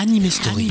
Anime Story.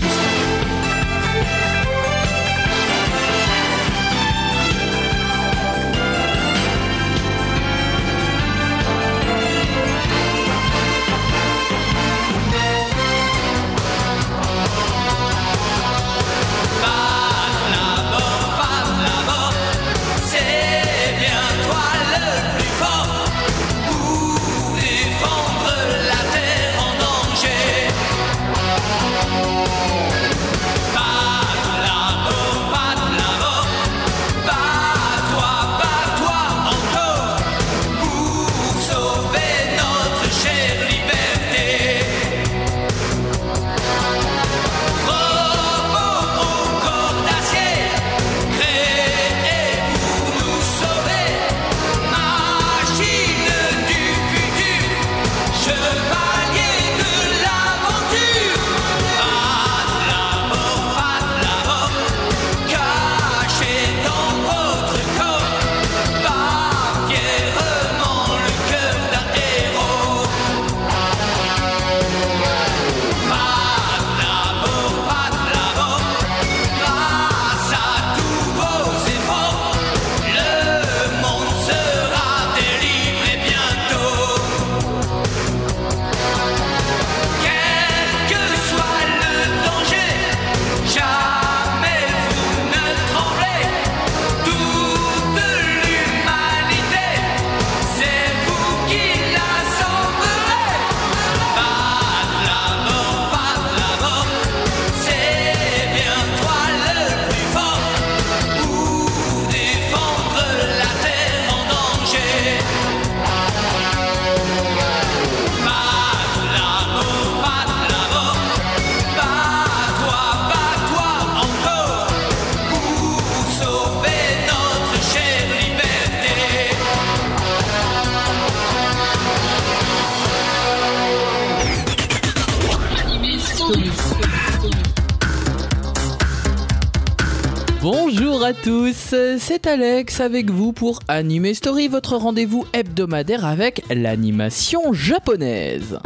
C'est Alex avec vous pour Anime Story, votre rendez-vous hebdomadaire avec l'animation japonaise.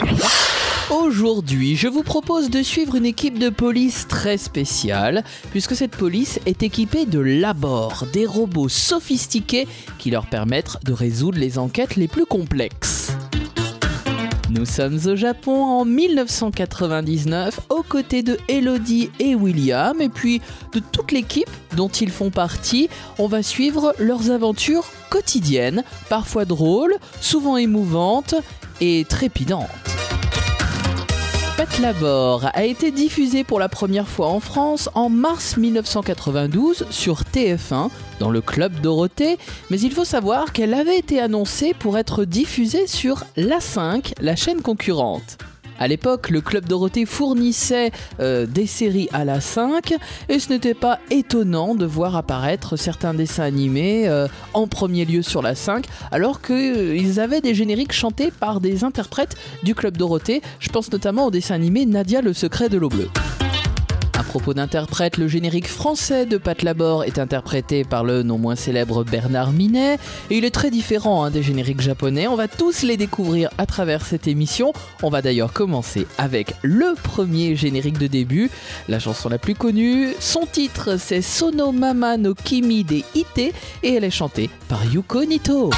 Aujourd'hui, je vous propose de suivre une équipe de police très spéciale, puisque cette police est équipée de labors, des robots sophistiqués qui leur permettent de résoudre les enquêtes les plus complexes. Nous sommes au Japon en 1999 aux côtés de Elodie et William et puis de toute l'équipe dont ils font partie. On va suivre leurs aventures quotidiennes, parfois drôles, souvent émouvantes et trépidantes. Pet Labor a été diffusé pour la première fois en France en mars 1992 sur TF1 dans le Club Dorothée, mais il faut savoir qu'elle avait été annoncée pour être diffusée sur La5, la chaîne concurrente. À l'époque, le Club Dorothée fournissait euh, des séries à la 5 et ce n'était pas étonnant de voir apparaître certains dessins animés euh, en premier lieu sur la 5 alors qu'ils avaient des génériques chantés par des interprètes du Club Dorothée. Je pense notamment au dessin animé Nadia le secret de l'eau bleue. À propos d'interprètes, le générique français de Pat Labor est interprété par le non moins célèbre Bernard Minet et il est très différent hein, des génériques japonais. On va tous les découvrir à travers cette émission. On va d'ailleurs commencer avec le premier générique de début, la chanson la plus connue. Son titre c'est Sono Mama no Kimi de Ite et elle est chantée par Yuko Nito.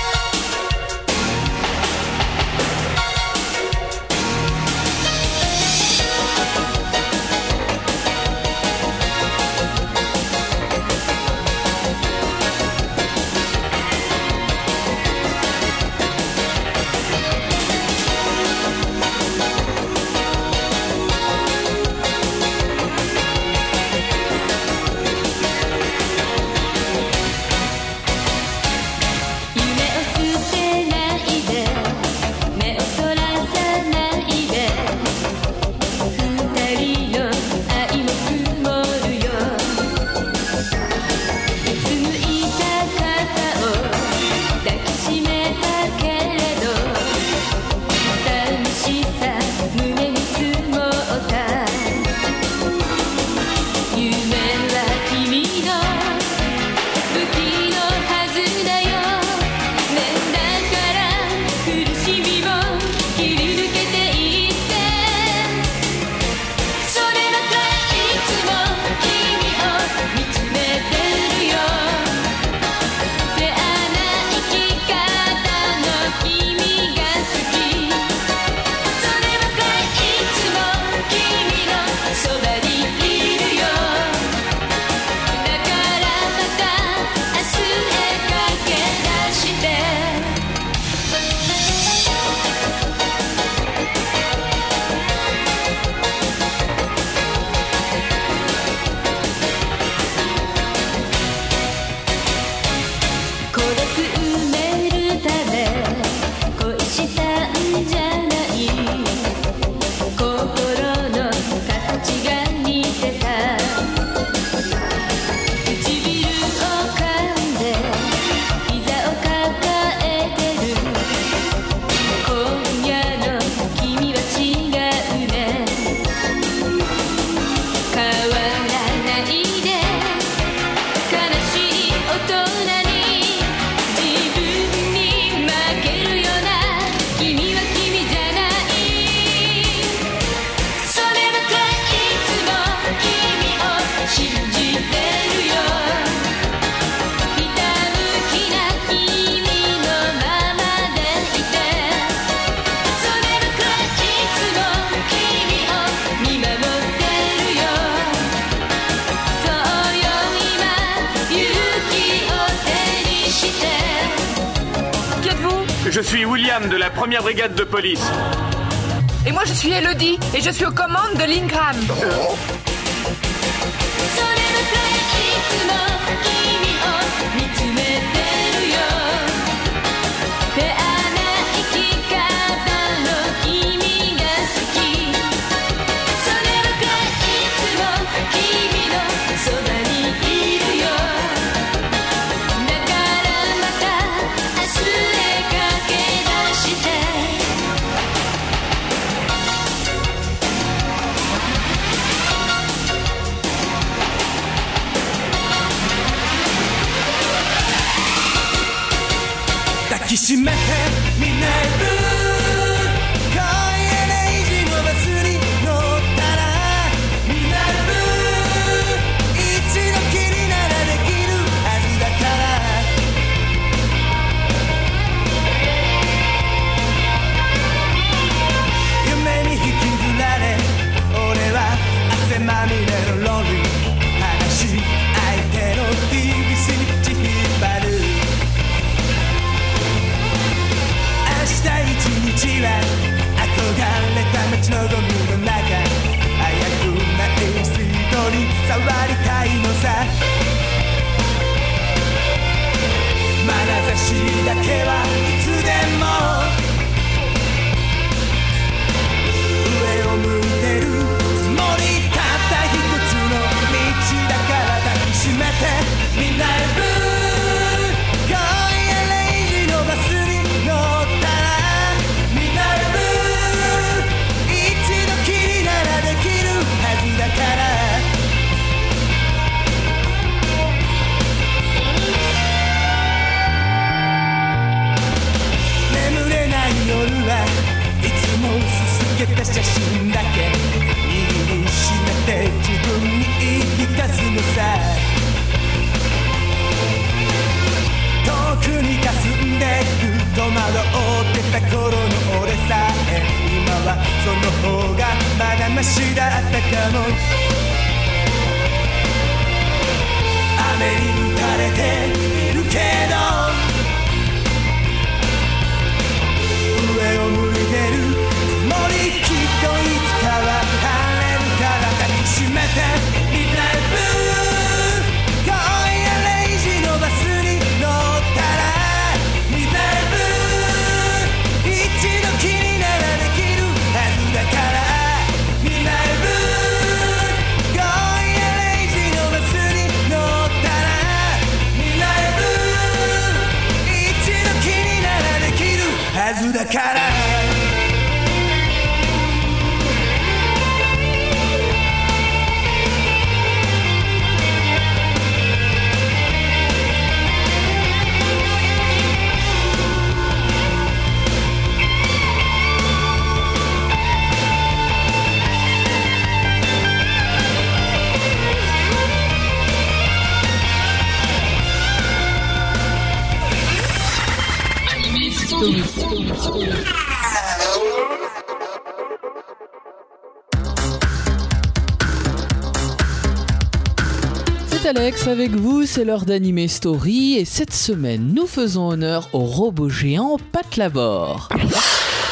Avec vous, c'est l'heure d'Anime Story et cette semaine nous faisons honneur au robot géant Pat Labor.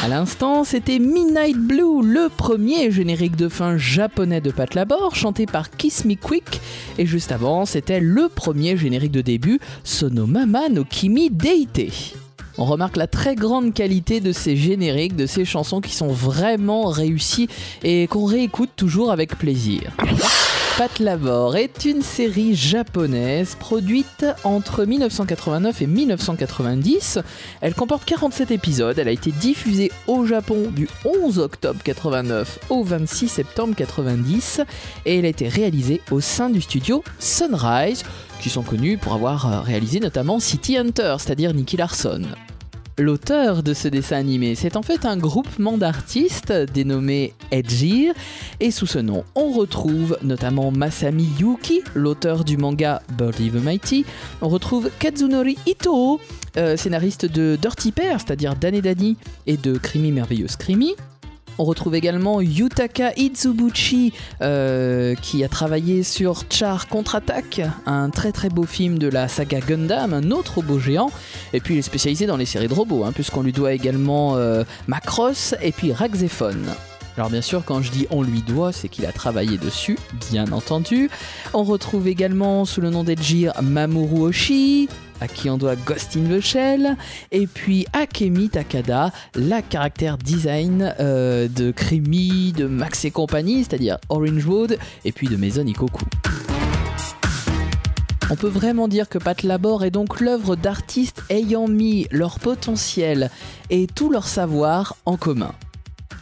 À l'instant, c'était Midnight Blue, le premier générique de fin japonais de Patlabor, chanté par Kiss Me Quick. Et juste avant, c'était le premier générique de début, Sonomama no Kimi Deite. On remarque la très grande qualité de ces génériques, de ces chansons qui sont vraiment réussies et qu'on réécoute toujours avec plaisir. Pat Labor est une série japonaise produite entre 1989 et 1990. Elle comporte 47 épisodes. Elle a été diffusée au Japon du 11 octobre 89 au 26 septembre 90 et elle a été réalisée au sein du studio Sunrise qui sont connus pour avoir euh, réalisé notamment City Hunter, c'est-à-dire Nicky Larson l'auteur de ce dessin animé. C'est en fait un groupement d'artistes dénommé Edgir, et sous ce nom, on retrouve notamment Masami Yuki, l'auteur du manga Birdie the Mighty. On retrouve Kazunori Ito, euh, scénariste de Dirty Pair, c'est-à-dire Dane Dani et de Crimi Merveilleuse Crimi. On retrouve également Yutaka Itsubuchi euh, qui a travaillé sur Char Contre-Attaque, un très très beau film de la saga Gundam, un autre robot géant. Et puis il est spécialisé dans les séries de robots, hein, puisqu'on lui doit également euh, Macross et puis Raxephone. Alors bien sûr, quand je dis on lui doit, c'est qu'il a travaillé dessus, bien entendu. On retrouve également sous le nom d'Edjir Mamoru Oshii, à qui on doit Ghost in the Shell, et puis Akemi Takada, la caractère design euh, de Creamy, de Max et compagnie, c'est-à-dire Orange Road, et puis de Maison Ikoku. On peut vraiment dire que Pat Labor est donc l'œuvre d'artistes ayant mis leur potentiel et tout leur savoir en commun.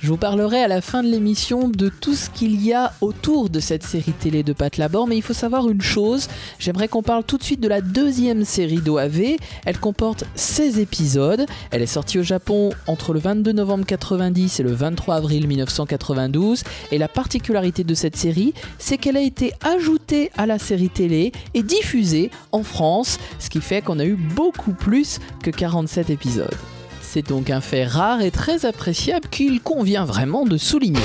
Je vous parlerai à la fin de l'émission de tout ce qu'il y a autour de cette série télé de Pat Labor, mais il faut savoir une chose, j'aimerais qu'on parle tout de suite de la deuxième série d'OAV. Elle comporte 16 épisodes, elle est sortie au Japon entre le 22 novembre 90 et le 23 avril 1992, et la particularité de cette série, c'est qu'elle a été ajoutée à la série télé et diffusée en France, ce qui fait qu'on a eu beaucoup plus que 47 épisodes. C'est donc un fait rare et très appréciable qu'il convient vraiment de souligner.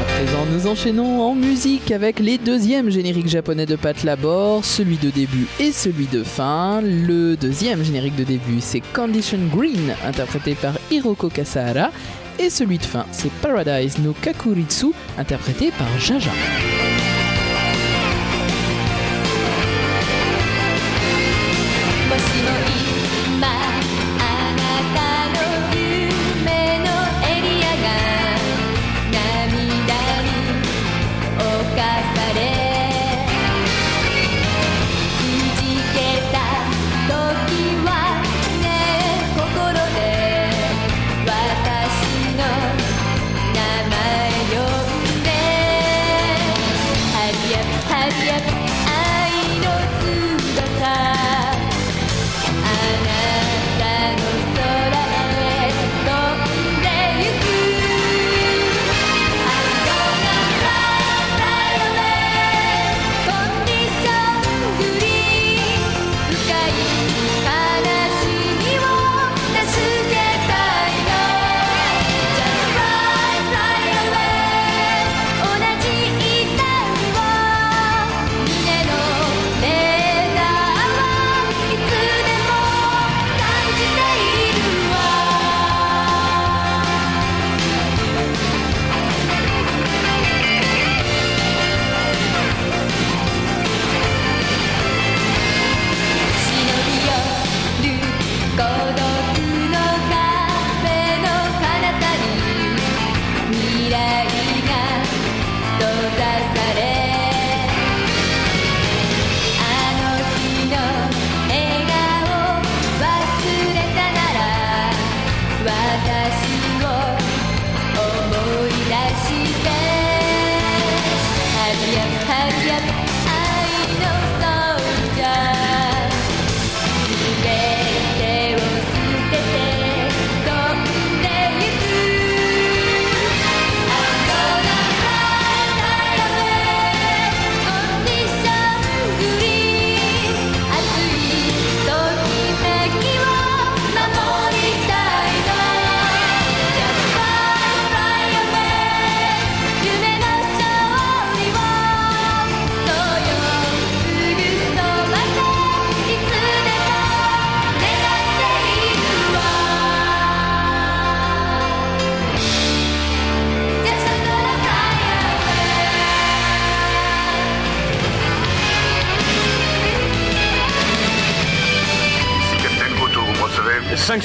À présent, nous enchaînons en musique avec les deuxièmes génériques japonais de Pat Labor, celui de début et celui de fin. Le deuxième générique de début, c'est Condition Green, interprété par Hiroko Kasahara. Et celui de fin, c'est Paradise no Kakuritsu, interprété par Jaja.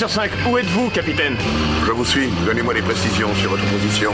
5 sur 5, où êtes-vous, capitaine? Je vous suis. Donnez-moi des précisions sur votre position.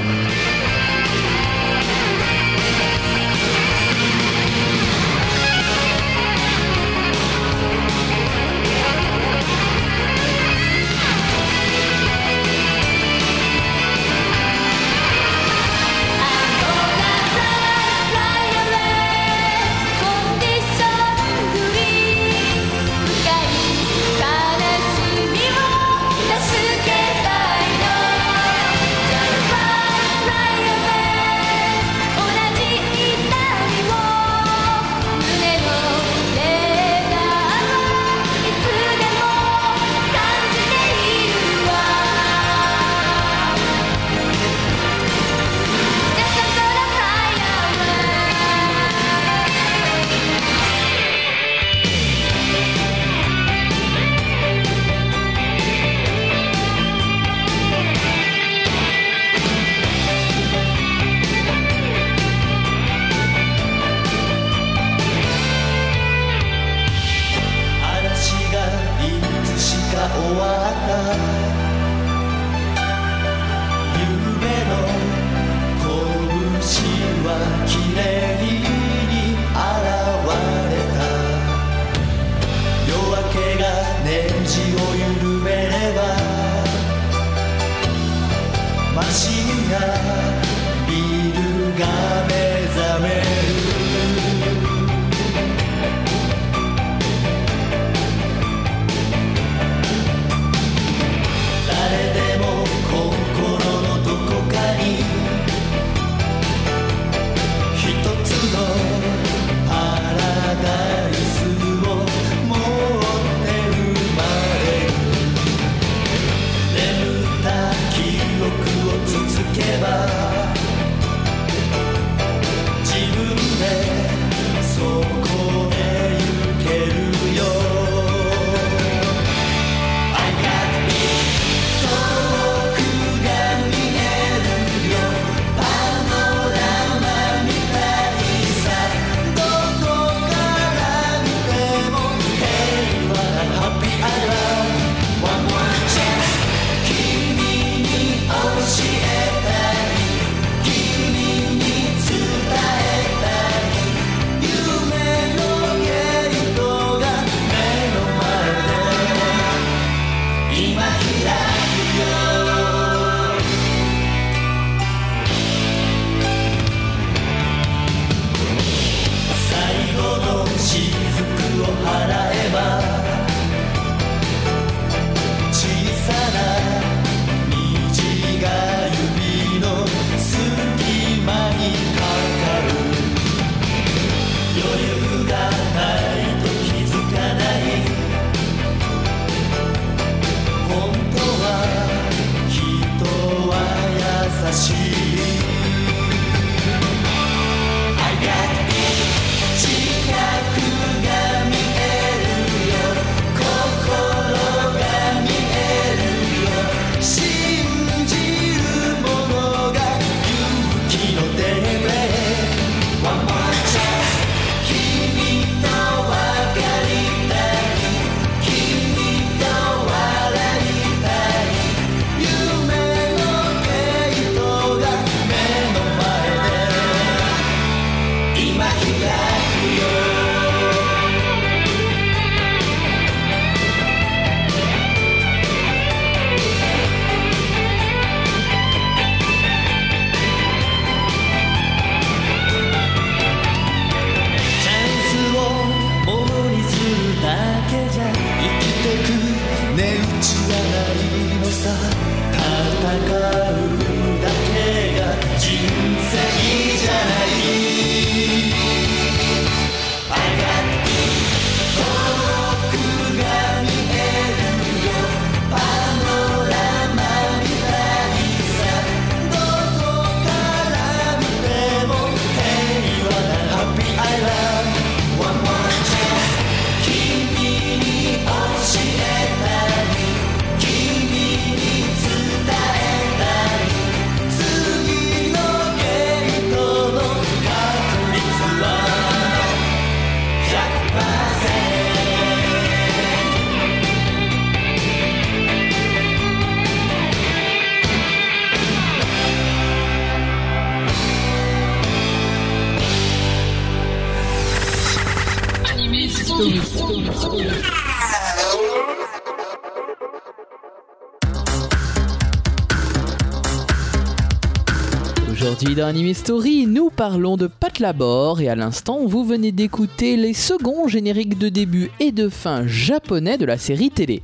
Anime Story, nous parlons de Pat Labor et à l'instant, vous venez d'écouter les seconds génériques de début et de fin japonais de la série télé.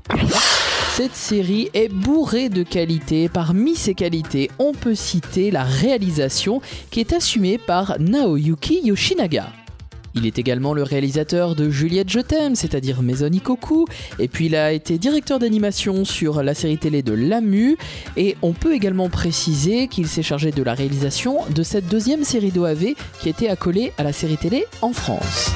Cette série est bourrée de qualités. Parmi ces qualités, on peut citer la réalisation qui est assumée par Naoyuki Yoshinaga. Il est également le réalisateur de Juliette Je t'aime, c'est-à-dire Maison Ikoku, et puis il a été directeur d'animation sur la série télé de Lamu, et on peut également préciser qu'il s'est chargé de la réalisation de cette deuxième série d'OAV qui était accolée à la série télé en France.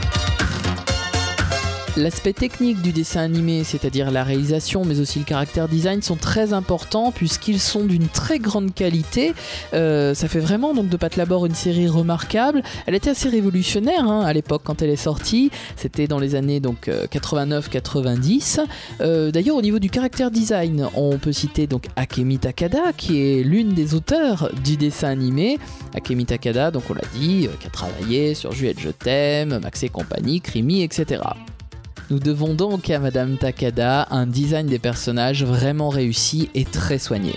L'aspect technique du dessin animé, c'est-à-dire la réalisation mais aussi le caractère design, sont très importants puisqu'ils sont d'une très grande qualité. Euh, ça fait vraiment donc de Pat Labor une série remarquable. Elle était assez révolutionnaire hein, à l'époque quand elle est sortie. C'était dans les années donc 89-90. Euh, D'ailleurs au niveau du caractère design, on peut citer donc Akemi Takada qui est l'une des auteurs du dessin animé. Akemi Takada, donc on l'a dit, euh, qui a travaillé sur Juliette Je t'aime, Max et compagnie, Crimi, etc. Nous devons donc à Madame Takada un design des personnages vraiment réussi et très soigné.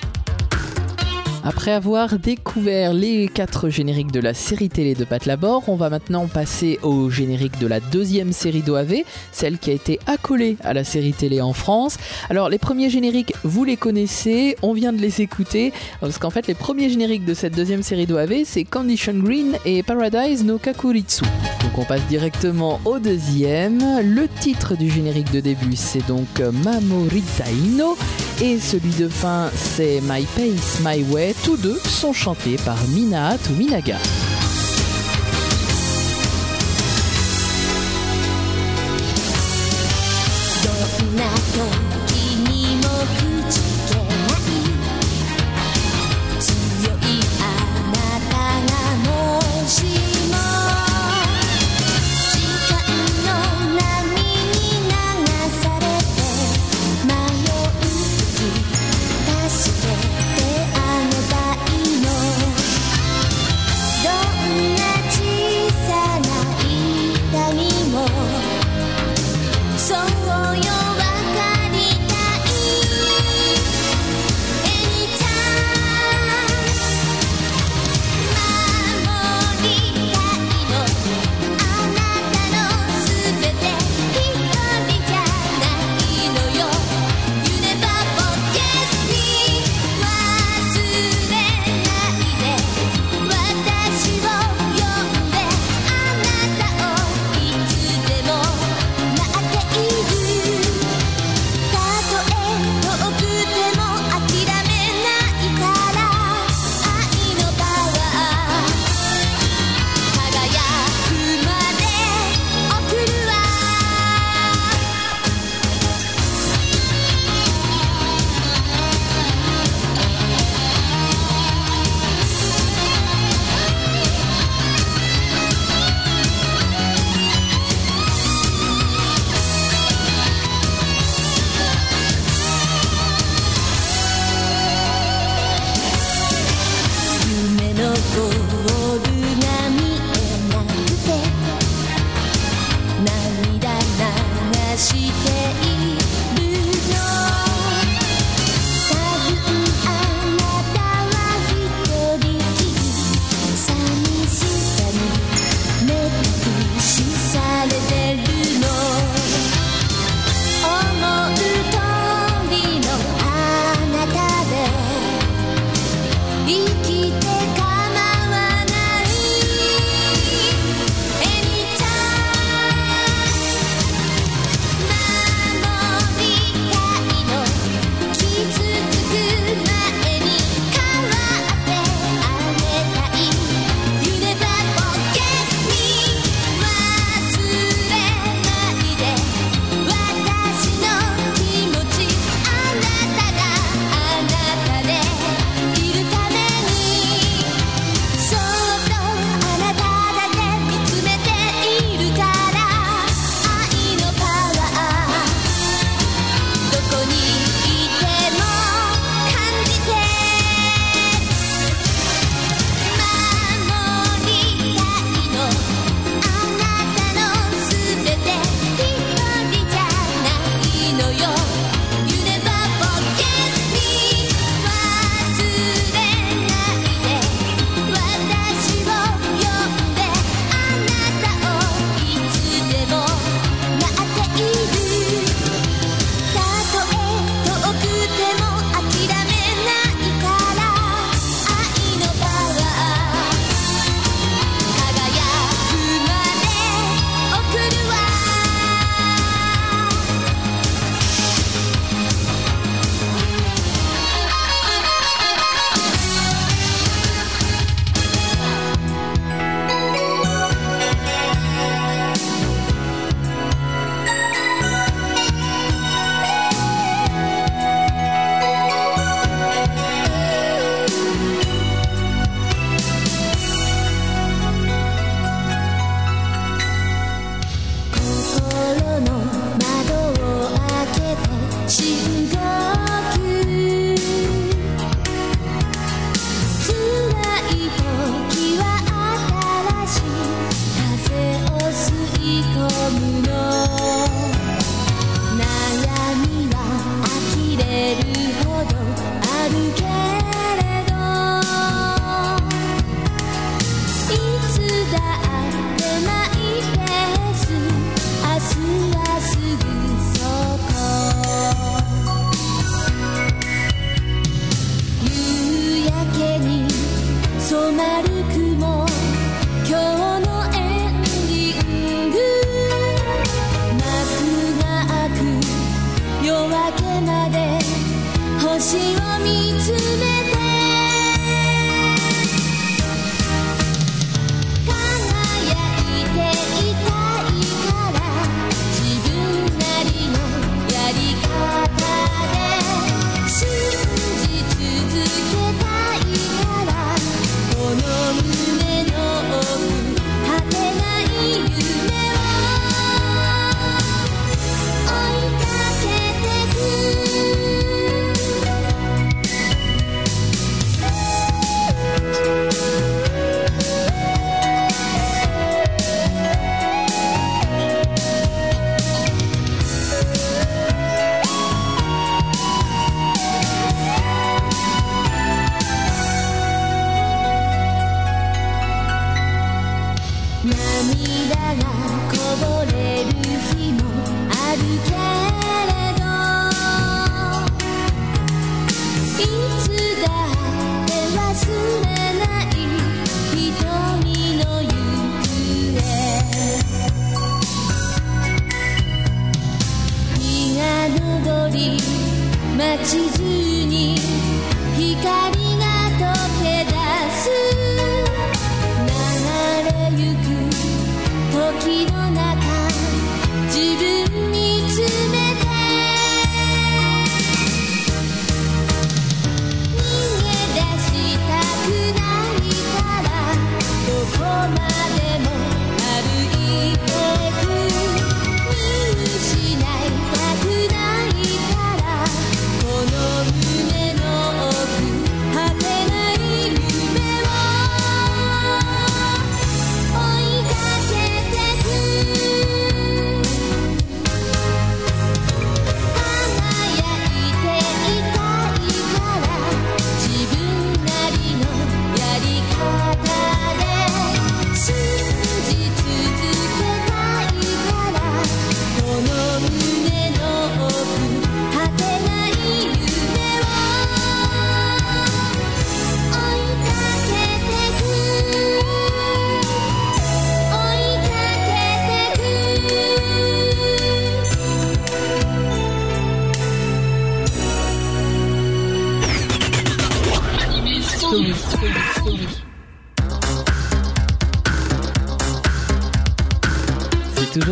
Après avoir découvert les quatre génériques de la série télé de Pat Labor, on va maintenant passer au générique de la deuxième série d'OAV, celle qui a été accolée à la série télé en France. Alors les premiers génériques, vous les connaissez, on vient de les écouter, parce qu'en fait les premiers génériques de cette deuxième série d'OAV, c'est Condition Green et Paradise no Kakuritsu. Donc on passe directement au deuxième. Le titre du générique de début, c'est donc Mamorita Ino. Et celui de fin, c'est My Pace, My Way. Tous deux sont chantés par Minato Minaga.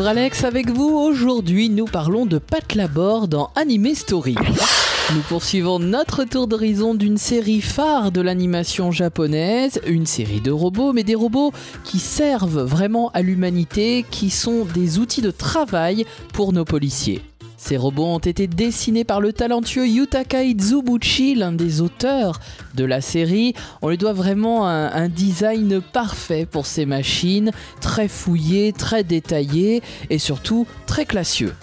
Alex avec vous. Aujourd'hui, nous parlons de Pat Labor dans Anime Story. Nous poursuivons notre tour d'horizon d'une série phare de l'animation japonaise, une série de robots, mais des robots qui servent vraiment à l'humanité, qui sont des outils de travail pour nos policiers. Ces robots ont été dessinés par le talentueux Yutaka Izubuchi, l'un des auteurs de la série. On lui doit vraiment un, design parfait pour ces machines, très fouillé, très détaillé et surtout très classieux.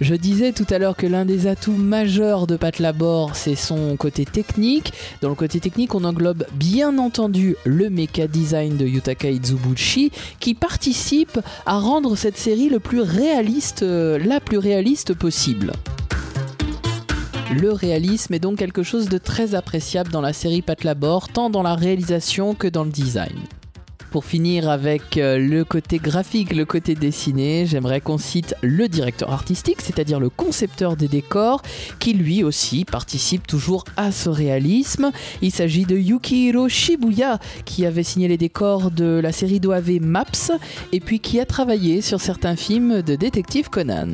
Je disais tout à l'heure que l'un des atouts majeurs de Pat Labor, c'est son côté technique. Dans le côté technique, on englobe bien entendu le mecha design de Yutaka Izubuchi, qui participe à rendre cette série euh, la plus réaliste possible. Le réalisme est donc quelque chose de très appréciable dans la série Pat Labor, tant dans la réalisation que dans le design. Pour finir avec euh, le côté graphique, le côté dessiné, j'aimerais qu'on cite le directeur artistique, c'est-à-dire le concepteur des décors, qui lui aussi participe toujours à ce réalisme. Il s'agit de Yukihiro Shibuya, qui avait signé les décors de la série d'OAV Maps, et puis qui a travaillé sur certains films de détective Conan.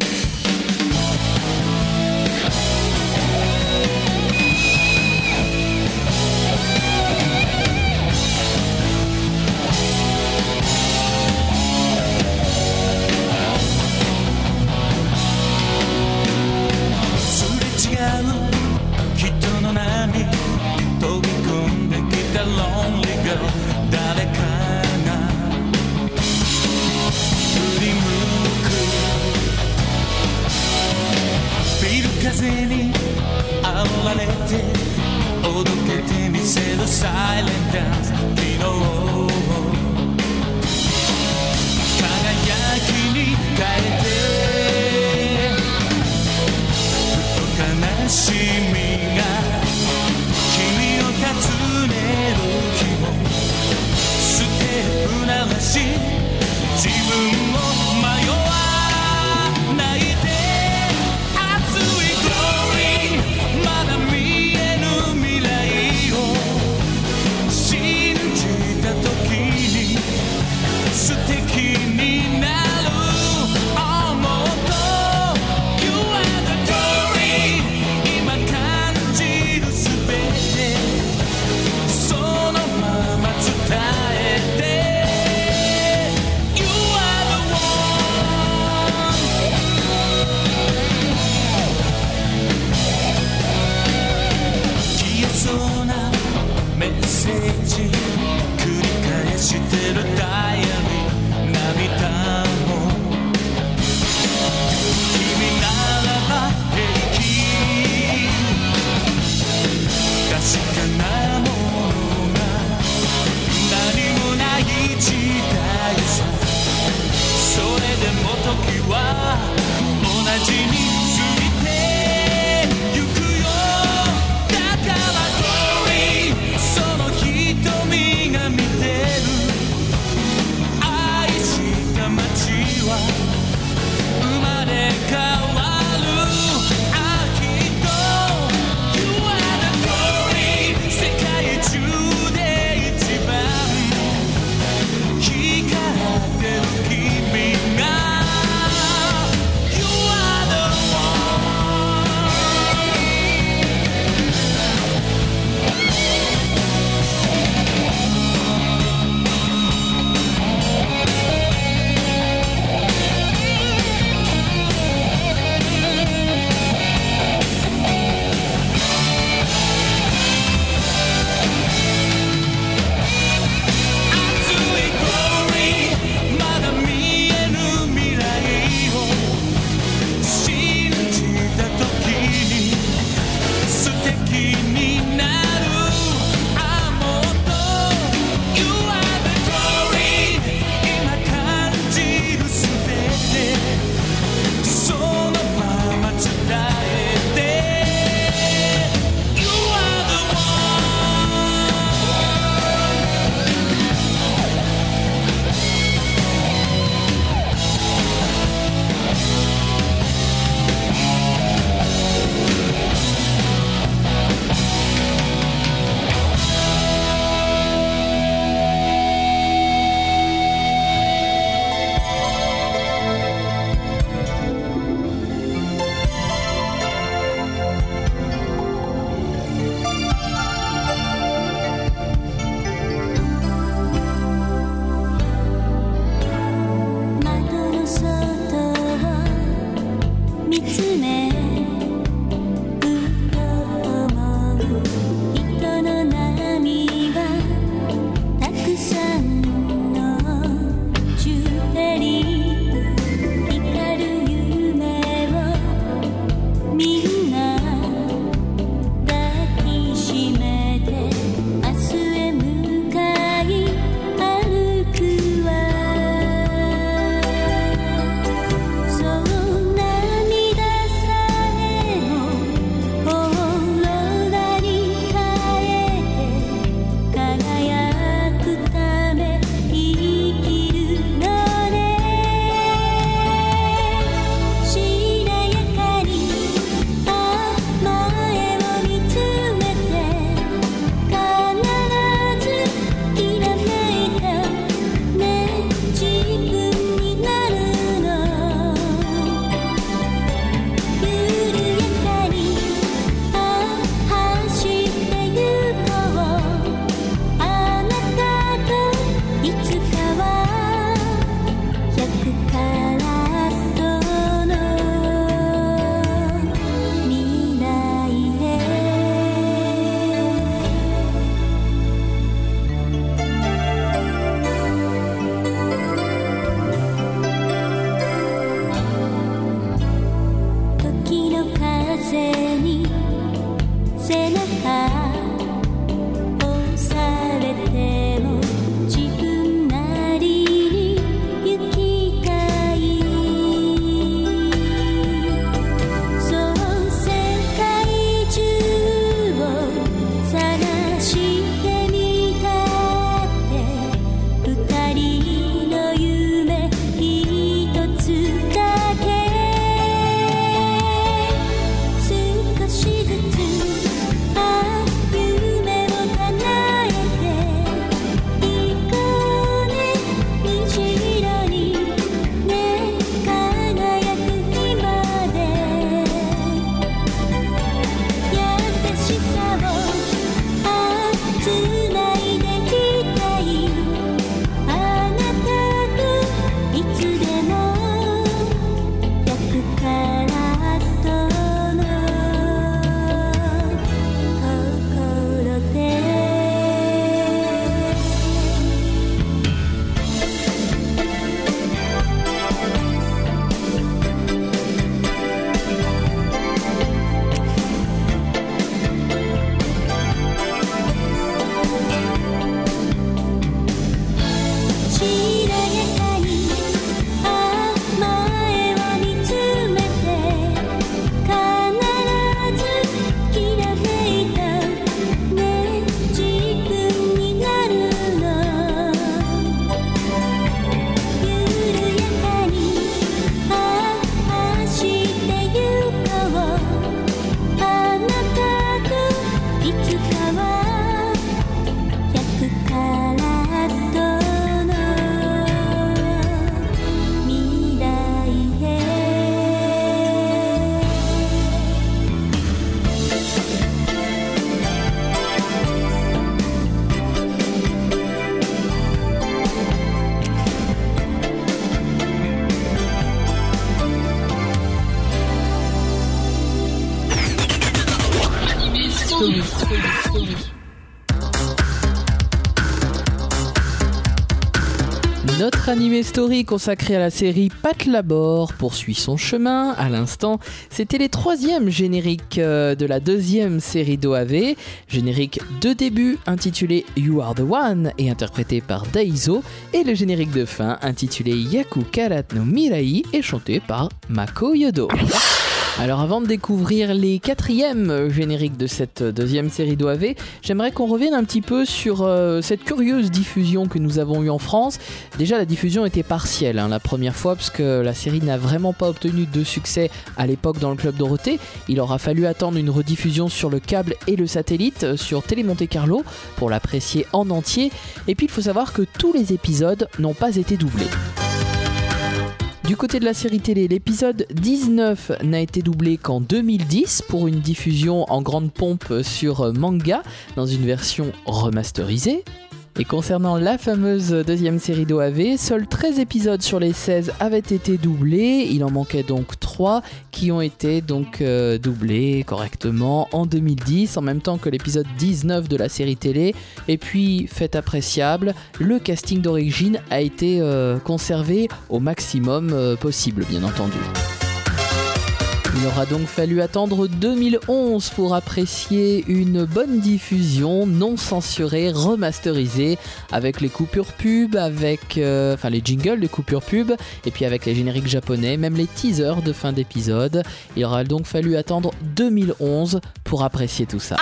Notre animé story consacré à la série Pat Labor poursuit son chemin. À l'instant, c'était les troisièmes génériques euh, de la deuxième série d'OAV. Générique de début intitulé You Are the One et interprété par Daiso. Et le générique de fin intitulé Yaku Karat no Mirai et chanté par Mako Yodo. Alors avant de découvrir les quatrièmes génériques de cette deuxième série d'OAV, j'aimerais qu'on revienne un petit peu sur euh, cette curieuse diffusion que nous avons eue en France. Déjà la diffusion était partielle hein, la première fois parce que la série n'a vraiment pas obtenu de succès à l'époque dans le club Dorothée. Il aura fallu attendre une rediffusion sur le câble et le satellite euh, sur Télé Monte Carlo pour l'apprécier en entier. Et puis il faut savoir que tous les épisodes n'ont pas été doublés. Du côté de la série télé, l'épisode 19 n'a été doublé qu'en 2010 pour une diffusion en grande pompe sur manga dans une version remasterisée. Et concernant la fameuse deuxième série d'OAV, seuls 13 épisodes sur les 16 avaient été doublés. Il en manquait donc 3 qui ont été donc euh, doublés correctement en 2010 en même temps que l'épisode 19 de la série télé. Et puis, fait appréciable, le casting d'origine a été euh, conservé au maximum euh, possible, bien entendu. Il aura donc fallu attendre 2011 pour apprécier une bonne diffusion non censurée, remasterisée, avec les coupures pub, avec euh, enfin les jingles de coupures pub, et puis avec les génériques japonais, même les teasers de fin d'épisode. Il aura donc fallu attendre 2011 pour apprécier tout ça.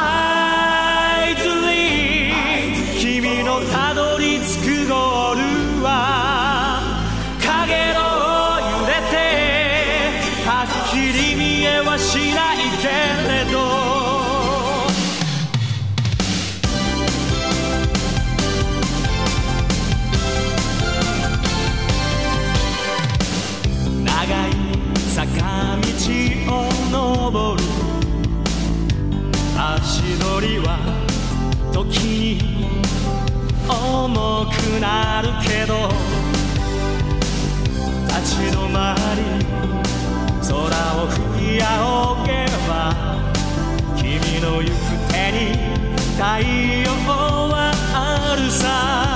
りは時に重くなるけど立ち止まり空を吹き仰げば君の行く手に太陽はあるさ。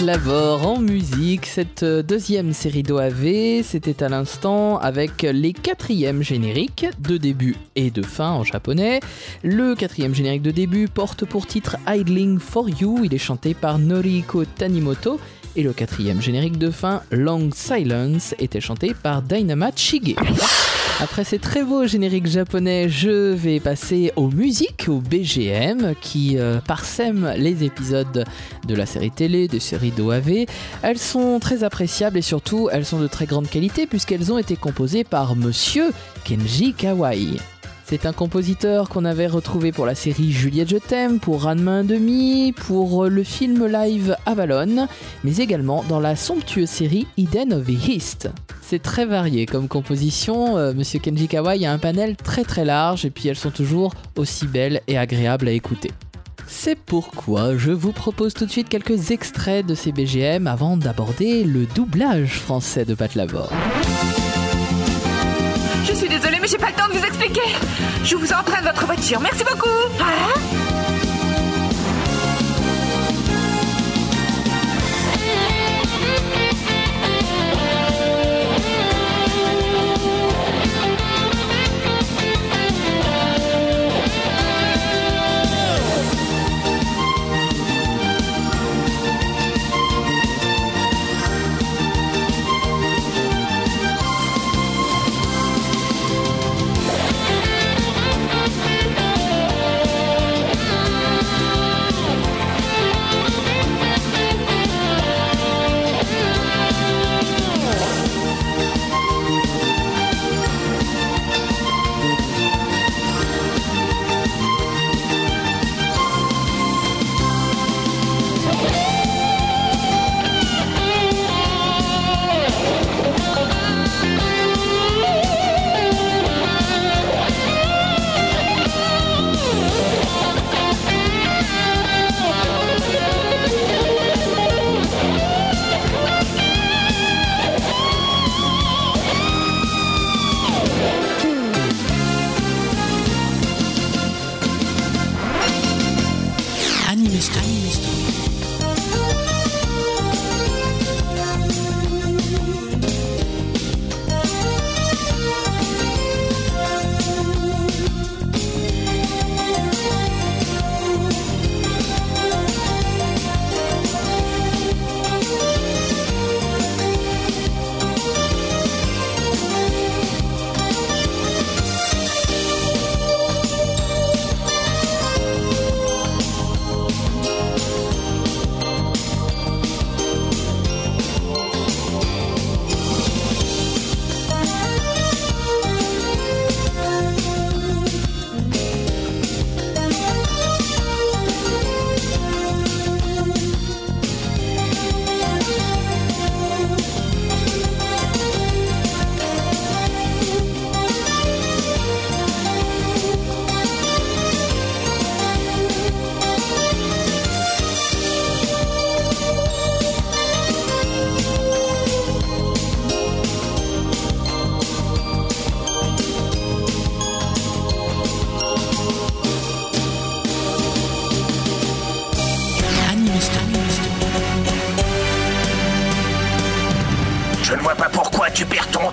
Pat Lavore en musique, cette euh, deuxième série d'OAV, c'était à l'instant avec les quatrièmes génériques de début et de fin en japonais. Le quatrième générique de début porte pour titre Idling for You, il est chanté par Noriko Tanimoto. Et le quatrième générique de fin, Long Silence, était chanté par Dynamite Shige. Après ces très beaux génériques japonais, je vais passer aux musiques, aux BGM, qui euh, parsèment les épisodes de la série télé, des séries d'OAV. Elles sont très appréciables et surtout, elles sont de très grande qualité puisqu'elles ont été composées par Monsieur Kenji Kawai. C'est un compositeur qu'on avait retrouvé pour la série Juliette Je t'aime, pour Ranma 1,5, pour le film live Avalon, mais également dans la somptueuse série Eden of the East. C'est très varié comme composition, euh, Monsieur Kenji Kawai a un panel très très large et puis elles sont toujours aussi belles et agréables à écouter. C'est pourquoi je vous propose tout de suite quelques extraits de ces BGM avant d'aborder le doublage français de Pat Lavore. Je suis désolée, mais j'ai pas le temps de vous expliquer. Je vous emprunte votre voiture. Merci beaucoup. Hein?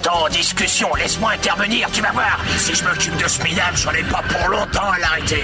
En discussion. Laisse-moi intervenir, tu vas voir. Si je m'occupe de ce minable, j'en ai pas pour longtemps à l'arrêter.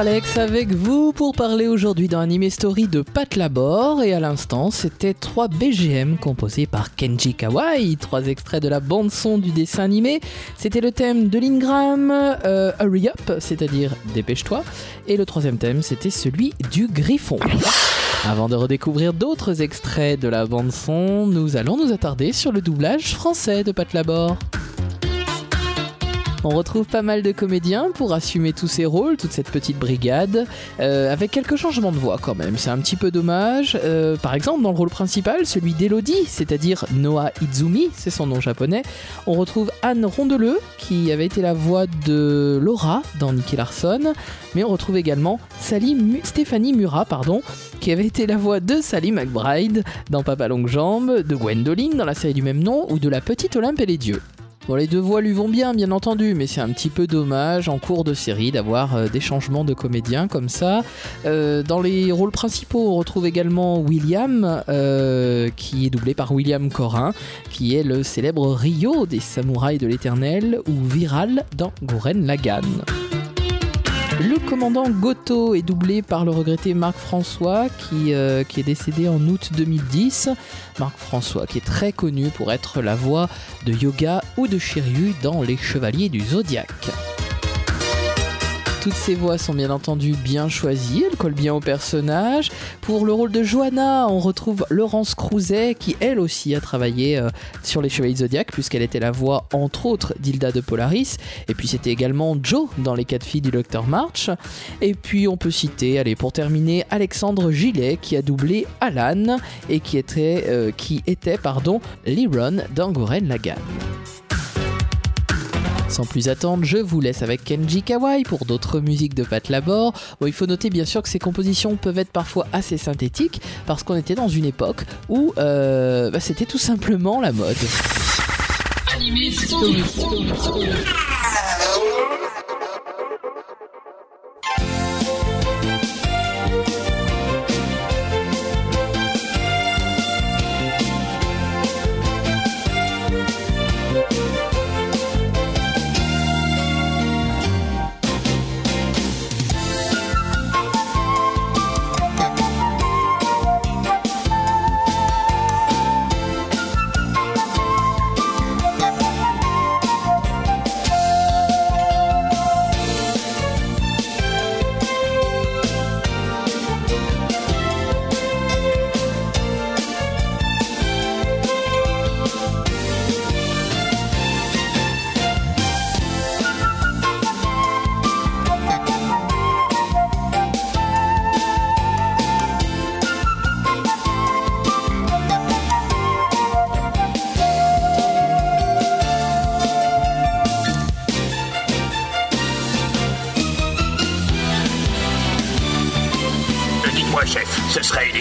Alex avec vous pour parler aujourd'hui d'un Anime Story de Pat Labor et à l'instant c'était 3 BGM composés par Kenji Kawai, trois extraits de la bande son du dessin animé. C'était le thème de l'Ingram, euh, Hurry Up, c'est-à-dire dépêche-toi, et le troisième thème c'était celui du Griffon. Avant de redécouvrir d'autres extraits de la bande son, nous allons nous attarder sur le doublage français de Pat Labor. On retrouve pas mal de comédiens pour assumer tous ces rôles, toute cette petite brigade, euh, avec quelques changements de voix quand même. C'est un petit peu dommage. Euh, par exemple, dans le rôle principal, celui d'Elodie, c'est-à-dire Noah Izumi, c'est son nom japonais, on retrouve Anne Rondeleux, qui avait été la voix de Laura dans Nicky Larson, mais on retrouve également Sally Stéphanie Murat, pardon, qui avait été la voix de Sally McBride dans Papa Longue Jambe, de Gwendoline dans la série du même nom, ou de la petite Olympe et les dieux. Bon, les deux voix lui vont bien, bien entendu, mais c'est un petit peu dommage en cours de série d'avoir euh, des changements de comédiens comme ça. Euh, dans les rôles principaux, on retrouve également William, euh, qui est doublé par William Corin, qui est le célèbre Rio des Samouraïs de l'Éternel, ou Viral dans Gurren Lagann. Le commandant Goto est doublé par le regretté Marc François qui, euh, est décédé en août 2010. Marc François qui est très connu pour être la voix de Yoga ou de Shiryu dans Les Chevaliers du Zodiaque. Toutes ces voix sont bien entendu bien choisies, elles collent bien au personnage. Pour le rôle de Johanna, on retrouve Laurence Crouzet qui elle aussi a travaillé euh, sur les Chevaliers Zodiac puisqu'elle était la voix entre autres d'Hilda de Polaris. Et puis c'était également Joe dans Les quatre filles du Docteur March. Et puis on peut citer, allez pour terminer, Alexandre Gillet qui a doublé Alan et qui était, euh, qui Liron dans Lagann. Sans plus attendre, je vous laisse avec Kenji Kawai pour d'autres musiques de Pat Labor. Bon, il faut noter bien sûr que ces compositions peuvent être parfois assez synthétiques parce qu'on était dans une époque où euh, bah, c'était tout simplement la mode.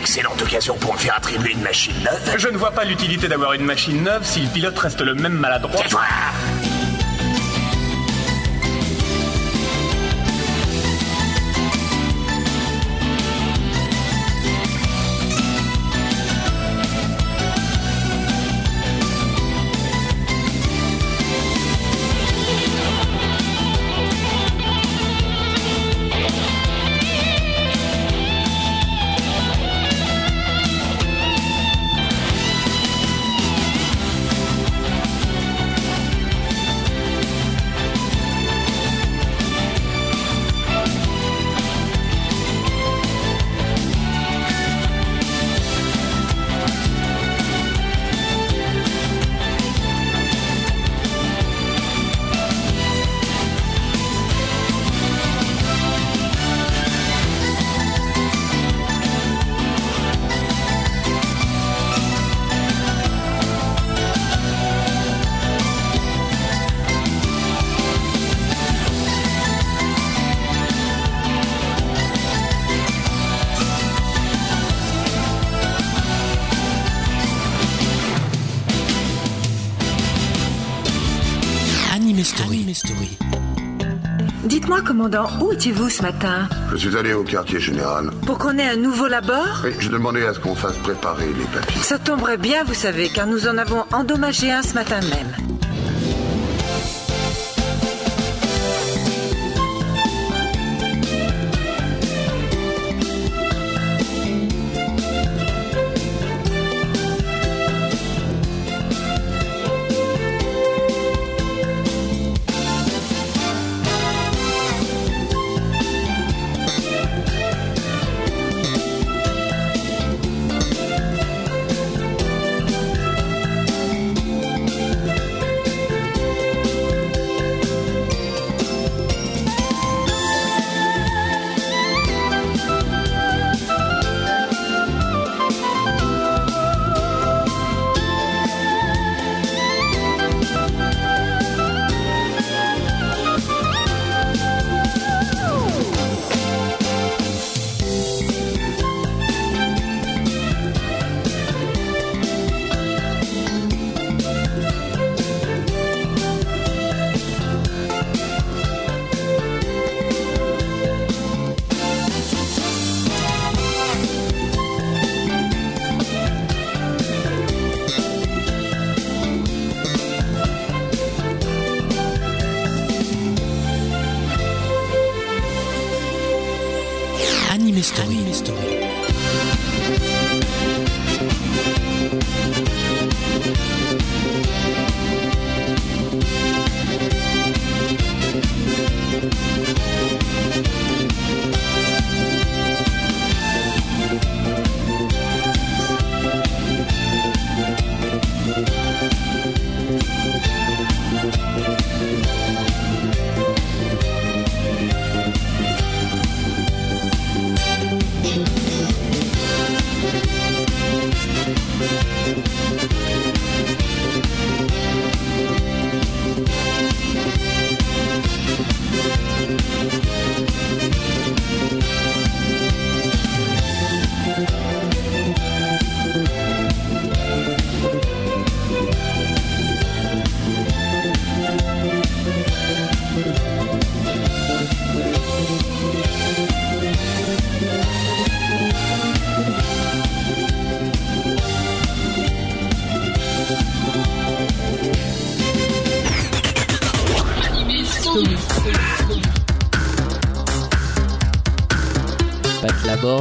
Excellente occasion pour me faire attribuer une machine neuve. Je ne vois pas l'utilité d'avoir une machine neuve si le pilote reste le même maladroit. Tais-toi commandant, où étiez-vous ce matin Je suis allé au quartier général. Pour qu'on ait un nouveau labor Oui, je demandais à ce qu'on fasse préparer les papiers. Ça tomberait bien, vous savez, car nous en avons endommagé un ce matin même.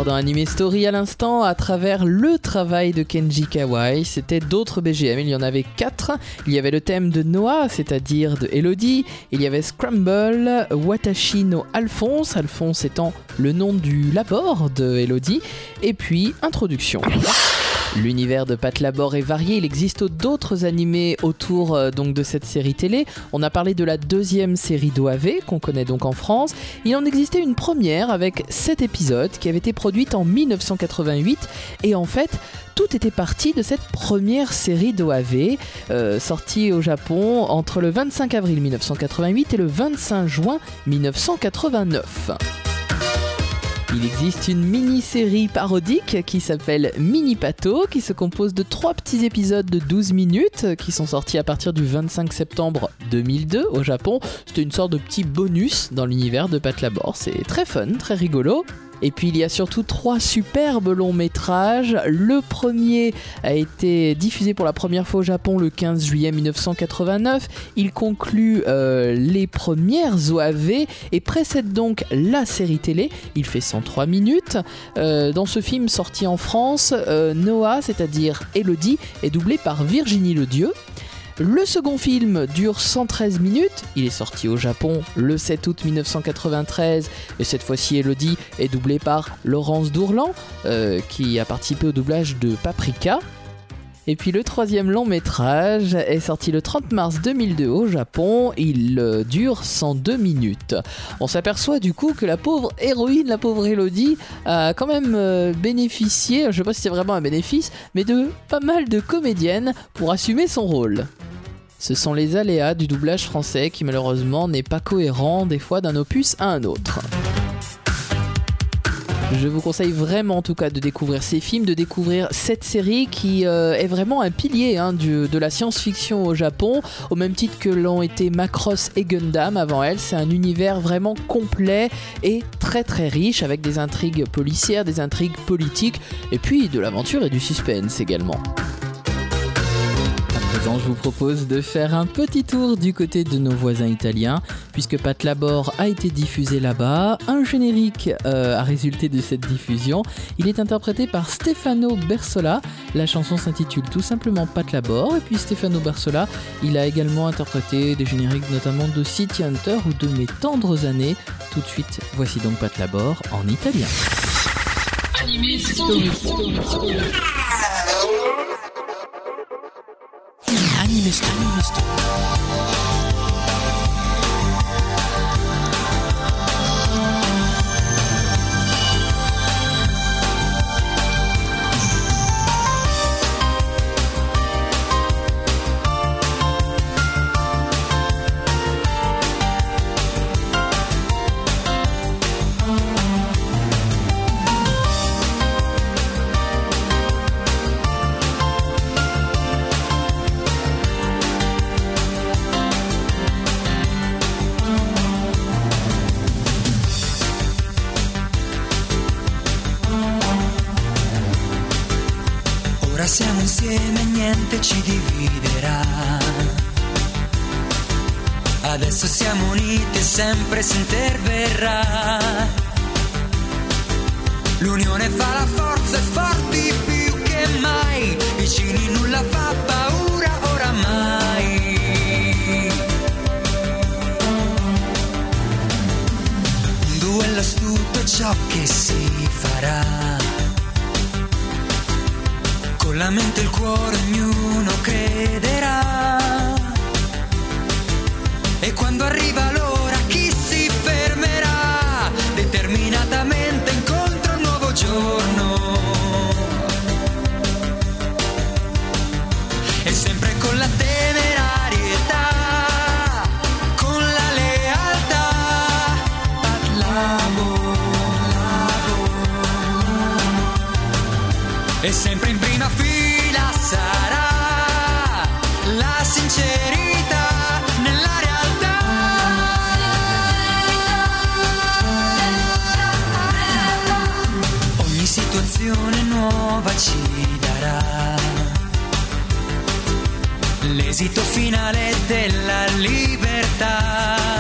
Dans Anime Story à l'instant à travers le travail de Kenji Kawai. C'était d'autres BGM, il y en avait quatre. Il y avait le thème de Noah, c'est-à-dire de Elodie. Il y avait Scramble, Watashi no Alphonse, Alphonse étant le nom du labor de Elodie. Et puis Introduction. L'univers de Pat Labor est varié, il existe d'autres animés autour euh, donc de cette série télé. On a parlé de la deuxième série d'OAV qu'on connaît donc en France. Il en existait une première avec 7 épisodes qui avait été produite en 1988 et en fait tout était parti de cette première série d'OAV euh, sortie au Japon entre le 25 avril 1988 et le 25 juin 1989. Il existe une mini-série parodique qui s'appelle Mini Pato, qui se compose de trois petits épisodes de 12 minutes qui sont sortis à partir du 25 septembre 2002 au Japon. C'était une sorte de petit bonus dans l'univers de Pat Labor. C'est très fun, très rigolo. Et puis il y a surtout trois superbes longs métrages. Le premier a été diffusé pour la première fois au Japon le 15 juillet 1989. Il conclut euh, les premières OAV et précède donc la série télé. Il fait 103 minutes. Euh, dans ce film sorti en France, euh, Noah, c'est-à-dire Elodie, est doublé par Virginie Ledieu. Le second film dure 113 minutes, il est sorti au Japon le 7 août 1993 et cette fois-ci Elodie est doublée par Laurence Dourlan euh, qui a participé au doublage de Paprika. Et puis le troisième long métrage est sorti le 30 mars 2002 au Japon, il euh, dure 102 minutes. On s'aperçoit du coup que la pauvre héroïne, la pauvre Elodie, a quand même euh, bénéficié, je sais pas si c'est vraiment un bénéfice, mais de pas mal de comédiennes pour assumer son rôle. Ce sont les aléas du doublage français qui malheureusement n'est pas cohérent des fois d'un opus à un autre. Je vous conseille vraiment en tout cas de découvrir ces films, de découvrir cette série qui euh, est vraiment un pilier hein, de la science-fiction au Japon, au même titre que l'ont été Macross et Gundam avant elle. C'est un univers vraiment complet et très très riche avec des intrigues policières, des intrigues politiques et puis de l'aventure et du suspense également. Je vous propose de faire un petit tour du côté de nos voisins italiens, puisque Pat Labor a été diffusé là-bas. Un générique euh, a résulté de cette diffusion. Il est interprété par Stefano Bersola. La chanson s'intitule tout simplement Pat Labor. Et puis Stefano Bersola, il a également interprété des génériques notamment de City Hunter ou de Mes tendres années. Tout de suite, voici donc Pat Labor en italien. Anime Story. Anime dividerà. Adesso siamo uniti e sempre si interverrà. L'unione fa la forza e forti più che mai. Vicini nulla fa paura oramai. Un duello astuto è ciò che si farà. La mente e il cuore ognuno crederà. E quando arriva l'ora chi si fermerà? Determinatamente incontra un nuovo giorno. E sempre con la temerarietà, con la lealtà, parlavo, E sempre in nuova ci darà l'esito finale della libertà.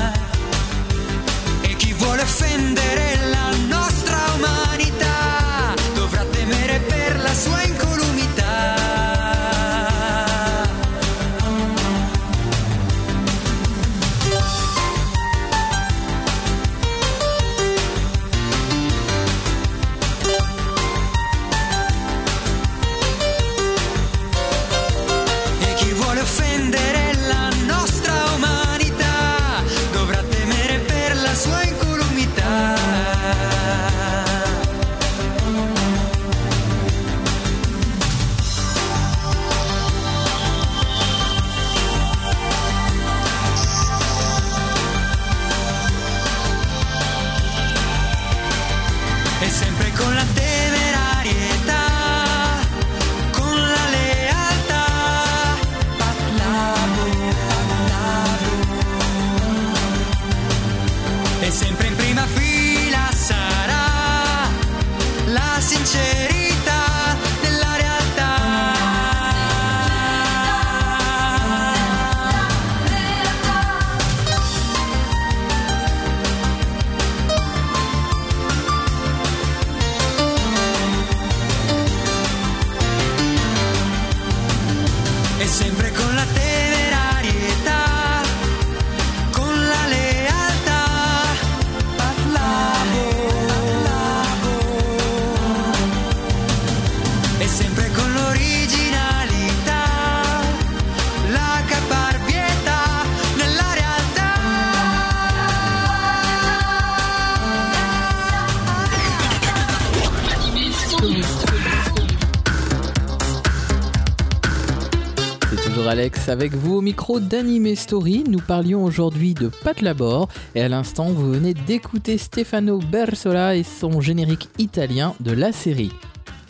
Alex avec vous au micro d'Anime Story. Nous parlions aujourd'hui de Pat Labor et à l'instant vous venez d'écouter Stefano Bersola et son générique italien de la série.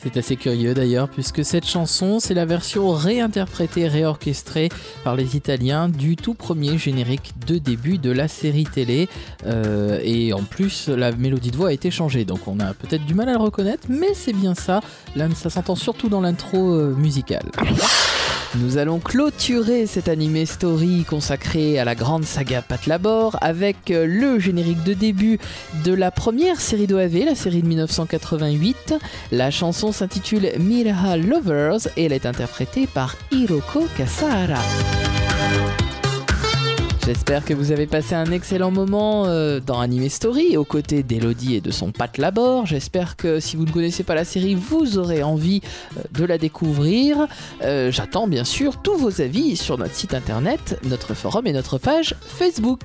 C'est assez curieux d'ailleurs puisque cette chanson c'est la version réinterprétée, réorchestrée par les Italiens du tout premier générique de début de la série télé Euh, et en plus la mélodie de voix a été changée donc on a peut-être du mal à le reconnaître mais c'est bien ça, ça s'entend surtout dans l'intro euh, musicale. Nous allons clôturer cette animé story consacrée à la grande saga Pat Labor avec euh, le générique de début de la première série d'OAV, la série de 1988. La chanson s'intitule Miraha Lovers et elle est interprétée par Hiroko Kasara. J'espère que vous avez passé un excellent moment euh, dans Anime Story aux côtés d'Elodie et de son Pat Labor. J'espère que si vous ne connaissez pas la série, vous aurez envie euh, de la découvrir. Euh, J'attends bien sûr tous vos avis sur notre site internet, notre forum et notre page Facebook.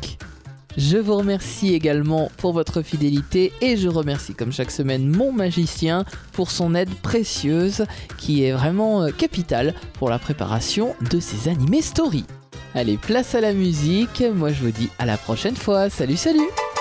Je vous remercie également pour votre fidélité et je remercie comme chaque semaine mon magicien pour son aide précieuse qui est vraiment capitale pour la préparation de ces animés story. Allez, place à la musique, moi je vous dis à la prochaine fois, salut salut「